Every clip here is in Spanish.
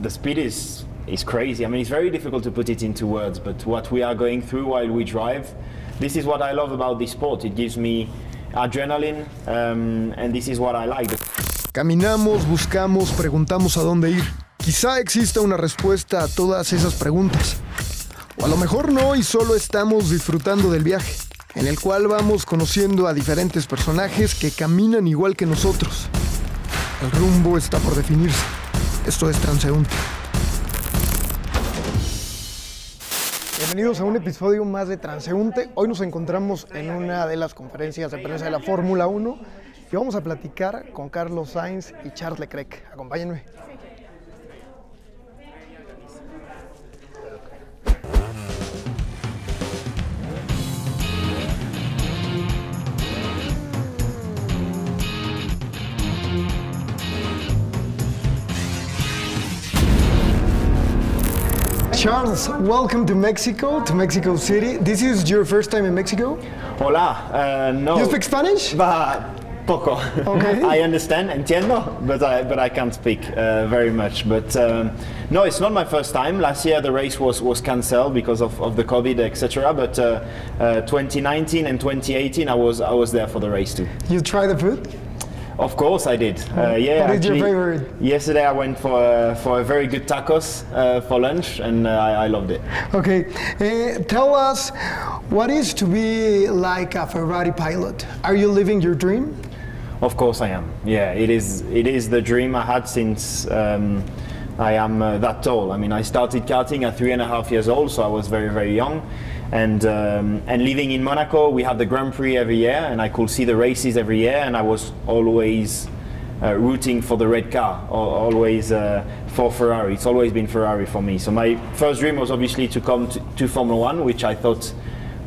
The speed is is crazy. I mean, it's very difficult to put it into words, but what we are going through while we drive, this is what I love about this sport. It gives me adrenaline, um, and this is what I like. Caminamos, buscamos, preguntamos a dónde ir. Quizá exista una respuesta a todas esas preguntas. O a lo mejor no y solo estamos disfrutando del viaje, en el cual vamos conociendo a diferentes personajes que caminan igual que nosotros. El rumbo está por definirse. Esto es transeúnte. Bienvenidos a un episodio más de Transeúnte. Hoy nos encontramos en una de las conferencias de prensa de la Fórmula 1 y vamos a platicar con Carlos Sainz y Charles Leclerc. Acompáñenme. Charles, welcome to Mexico, to Mexico City. This is your first time in Mexico? Hola, uh, no. You speak Spanish? Bah, poco. Okay. I understand, entiendo, but I but I can't speak uh, very much. But um, no, it's not my first time. Last year the race was was cancelled because of, of the COVID, etc. But uh, uh, 2019 and 2018, I was I was there for the race too. You try the food? Of course, I did. Uh, yeah. What is your favorite? Yesterday, I went for uh, for a very good tacos uh, for lunch, and uh, I, I loved it. Okay, uh, tell us what is to be like a Ferrari pilot. Are you living your dream? Of course, I am. Yeah, it is. It is the dream I had since um, I am uh, that tall. I mean, I started karting at three and a half years old, so I was very, very young. And um, and living in Monaco, we have the Grand Prix every year, and I could see the races every year, and I was always uh, rooting for the red car, always uh, for Ferrari. It's always been Ferrari for me. So my first dream was obviously to come to, to Formula One, which I thought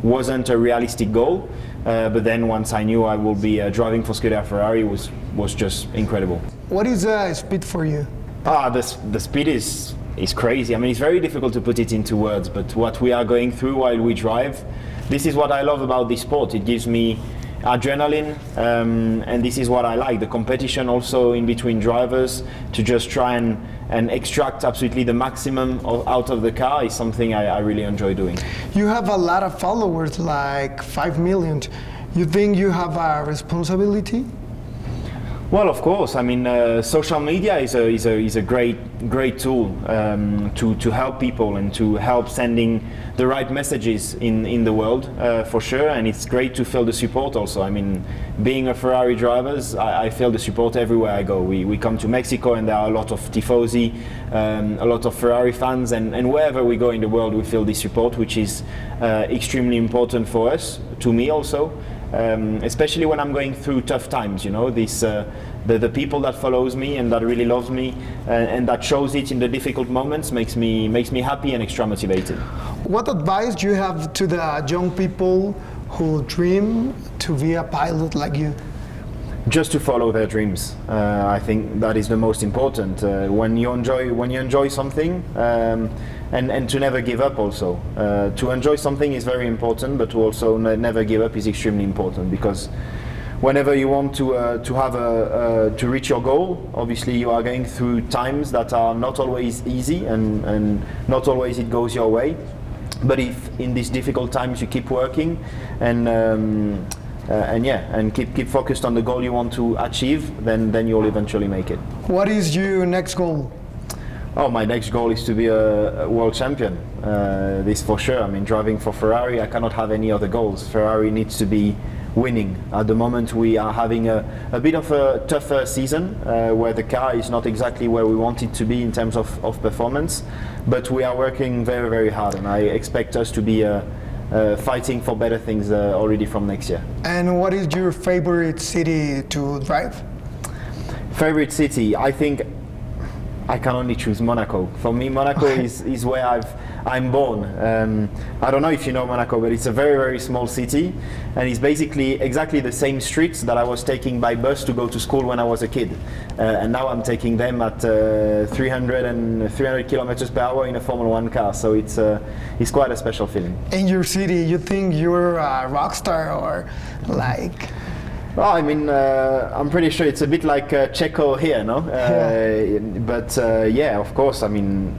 wasn't a realistic goal. Uh, but then once I knew I would be uh, driving for Scuderia Ferrari was was just incredible. What is uh, speed for you? Ah, the, the speed is is crazy. I mean, it's very difficult to put it into words, but what we are going through while we drive, this is what I love about this sport. It gives me adrenaline, um, and this is what I like. The competition also in between drivers to just try and, and extract absolutely the maximum of, out of the car is something I, I really enjoy doing. You have a lot of followers, like 5 million. You think you have a responsibility? Well, of course. I mean, uh, social media is a, is a, is a great great tool um, to, to help people and to help sending the right messages in, in the world uh, for sure. And it's great to feel the support also. I mean, being a Ferrari drivers, I, I feel the support everywhere I go. We, we come to Mexico and there are a lot of tifosi, um, a lot of Ferrari fans, and, and wherever we go in the world, we feel this support, which is uh, extremely important for us, to me also um, especially when I'm going through tough times. You know, this uh, the, the people that follows me and that really loves me uh, and that shows it in the difficult moments makes me makes me happy and extra motivated. What advice do you have to the young people who dream to be a pilot like you? Just to follow their dreams. Uh, I think that is the most important. Uh, when you enjoy when you enjoy something. Um, and, and to never give up also. Uh, to enjoy something is very important, but to also ne- never give up is extremely important because whenever you want to uh, to have a uh, to reach your goal, obviously you are going through times that are not always easy and, and not always it goes your way. But if in these difficult times you keep working and um, uh, and yeah, and keep keep focused on the goal you want to achieve, then then you'll eventually make it. What is your next goal? Oh, my next goal is to be a, world champion. Uh, this for sure. I mean, driving for Ferrari, I cannot have any other goals. Ferrari needs to be winning. At the moment, we are having a, a bit of a tougher season uh, where the car is not exactly where we want it to be in terms of, of performance. But we are working very, very hard, and I expect us to be uh, uh, fighting for better things uh, already from next year. And what is your favorite city to drive? Favorite city? I think I can only choose Monaco. For me, Monaco is, is where I've I'm born. Um, I don't know if you know Monaco, but it's a very very small city, and it's basically exactly the same streets that I was taking by bus to go to school when I was a kid, uh, and now I'm taking them at uh, 300 and 300 kilometers per hour in a Formula One car. So it's uh, it's quite a special feeling. In your city, you think you're a rock star or like Oh, I mean, uh, I'm pretty sure it's a bit like uh, Checo here, no? Uh, but uh, yeah, of course. I mean,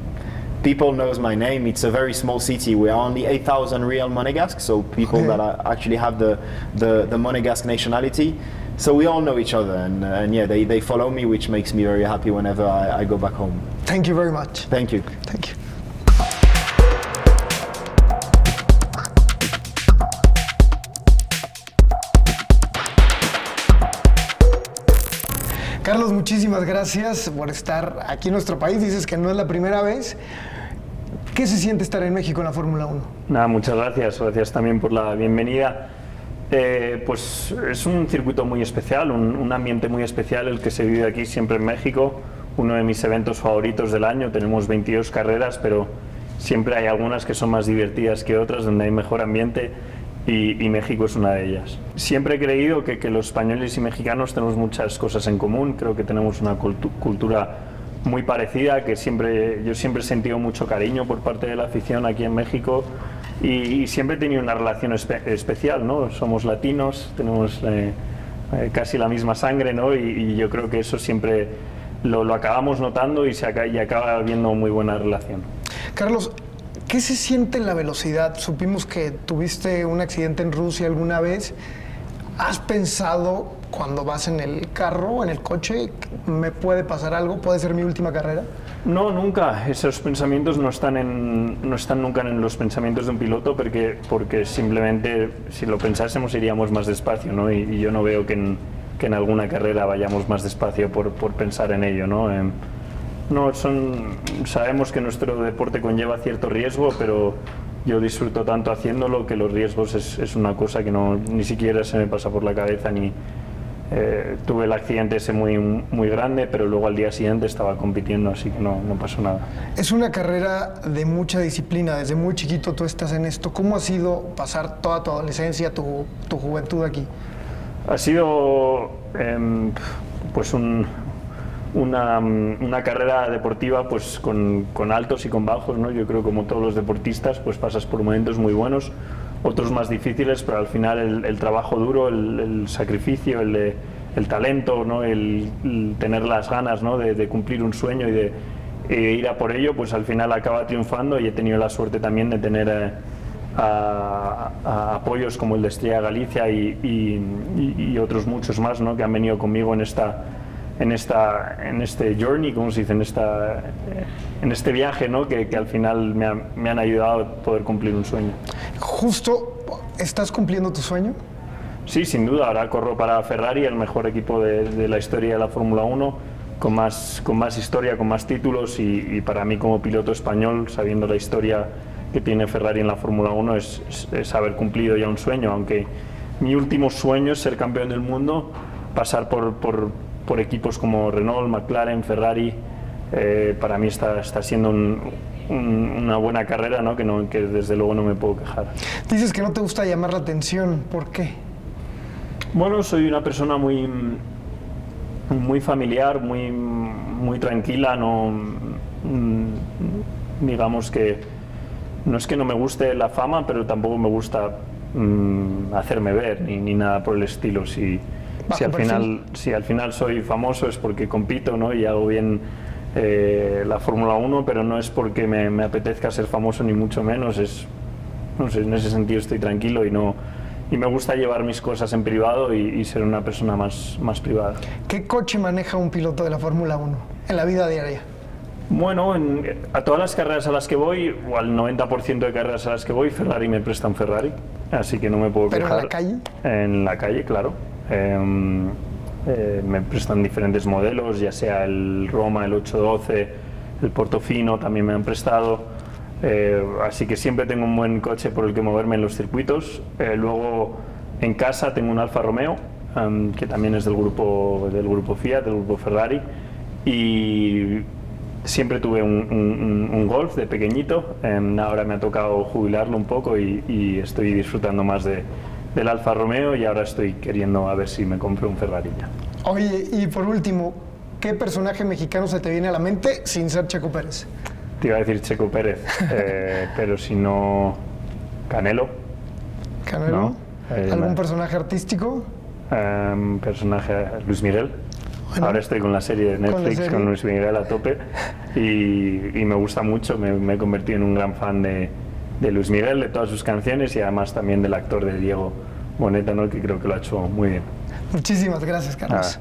people knows my name. It's a very small city. We are only 8,000 real Monegasque, so people Okay. that are actually have the, the, the Monegasque nationality. So we all know each other, and, uh, and yeah, they, they follow me, which makes me very happy whenever I, I go back home. Thank you very much. Thank you. Thank you. Carlos, muchísimas gracias por estar aquí en nuestro país. Dices que no es la primera vez. ¿Qué se siente estar en México en la Fórmula 1? Nada, muchas gracias. Gracias también por la bienvenida. Eh, pues es un circuito muy especial, un, un ambiente muy especial el que se vive aquí siempre en México. Uno de mis eventos favoritos del año. Tenemos 22 carreras, pero siempre hay algunas que son más divertidas que otras, donde hay mejor ambiente. Y, y México es una de ellas. Siempre he creído que, que los españoles y mexicanos tenemos muchas cosas en común. Creo que tenemos una cultu- cultura muy parecida, que siempre, yo siempre he sentido mucho cariño por parte de la afición aquí en México y, y siempre he tenido una relación espe- especial, ¿no? Somos latinos, tenemos eh, eh, casi la misma sangre, ¿no? Y, y yo creo que eso siempre lo, lo acabamos notando y, se aca- y acaba habiendo muy buena relación. Carlos, ¿qué se siente en la velocidad? Supimos que tuviste un accidente en Rusia alguna vez. ¿Has pensado cuando vas en el carro, en el coche, me puede pasar algo? ¿Puede ser mi última carrera? No, nunca. Esos pensamientos no están, en, no están nunca en los pensamientos de un piloto porque, porque simplemente si lo pensásemos iríamos más despacio, ¿no? Y, y yo no veo que en, que en alguna carrera vayamos más despacio por, por pensar en ello, ¿no? Em, no, son, sabemos que nuestro deporte conlleva cierto riesgo, pero yo disfruto tanto haciéndolo que los riesgos es, es una cosa que no, ni siquiera se me pasa por la cabeza ni, eh, tuve el accidente ese muy, muy grande, pero luego al día siguiente estaba compitiendo, así que no, no pasó nada. Es una carrera de mucha disciplina. Desde muy chiquito tú estás en esto. ¿Cómo ha sido pasar toda tu adolescencia, tu, tu juventud aquí? Ha sido em, pues un- una, una carrera deportiva pues con, con altos y con bajos, ¿no? Yo creo como todos los deportistas pues pasas por momentos muy buenos, otros más difíciles, pero al final el, trabajo duro, el, sacrificio, el, talento, ¿no? el, tener las ganas ¿no? de, cumplir un sueño y de e ir a por ello, pues al final acaba triunfando y he tenido la suerte también de tener eh, a, a apoyos como el de Estrella Galicia y- y otros muchos más ¿no? que han venido conmigo en esta en esta en este journey como se dice en esta en este viaje ¿no? que, que al final me, ha- me han ayudado a poder cumplir un sueño Justo, ¿estás cumpliendo tu sueño? Sí, sin duda. Ahora corro para Ferrari, el mejor equipo de, de la historia de la Fórmula 1, con más, con más historia, con más títulos y, y para mí como piloto español, sabiendo la historia que tiene Ferrari en la Fórmula 1, es, es- es haber cumplido ya un sueño, aunque mi último sueño es ser campeón del mundo, pasar por, por- por equipos como Renault, McLaren, Ferrari. eh, para mí está, está siendo un- un- una buena carrera ¿no? Que, no, que desde luego no me puedo quejar. Dices que no te gusta llamar la atención. ¿Por qué? Bueno, soy una persona muy, muy familiar, muy, muy tranquila, no, mm, digamos que no es que no me guste la fama, pero tampoco me gusta mm, hacerme ver ni, ni nada por el estilo. Si, si, al final, si al final soy famoso es porque compito ¿no? y hago bien eh, la Fórmula 1, pero no es porque me, me apetezca ser famoso ni mucho menos. Es, no sé, en ese sentido estoy tranquilo y no y me gusta llevar mis cosas en privado y, y ser una persona más, más privada. ¿Qué coche maneja un piloto de la Fórmula 1 en la vida diaria? Bueno, en- a todas las carreras a las que voy, o al 90% de carreras a las que voy, Ferrari me presta un Ferrari, así que no me puedo ¿Pero en la calle? En la calle, claro. Em, eh, me prestan diferentes modelos, ya sea el Roma, el 812, el Portofino también me han prestado. Eh, así que siempre tengo un buen coche por el que moverme en los circuitos. Eh, luego en casa tengo un Alfa Romeo, em, que también es del grupo, del grupo Fiat, del grupo Ferrari. Y siempre tuve un, Golf de pequeñito. em, ahora me ha tocado jubilarlo un poco y estoy disfrutando más de, del Alfa Romeo y ahora estoy queriendo a ver si me compro un Ferrari ya. Oye, y por último, ¿qué personaje mexicano se te viene a la mente sin ser Checo Pérez? Te iba a decir Checo Pérez, eh, pero si no, Canelo. Canelo. No, eh, ¿Algún personaje artístico? em, personaje Luis Miguel. Ahora estoy con la serie de Netflix con, serie. Luis Miguel a tope y, y me gusta mucho, me, me he convertido en un gran fan de, de Luis Miguel, de todas sus canciones y además también del actor de Diego Boneta, ¿no? que creo que lo ha hecho muy bien. Muchísimas gracias, Carlos.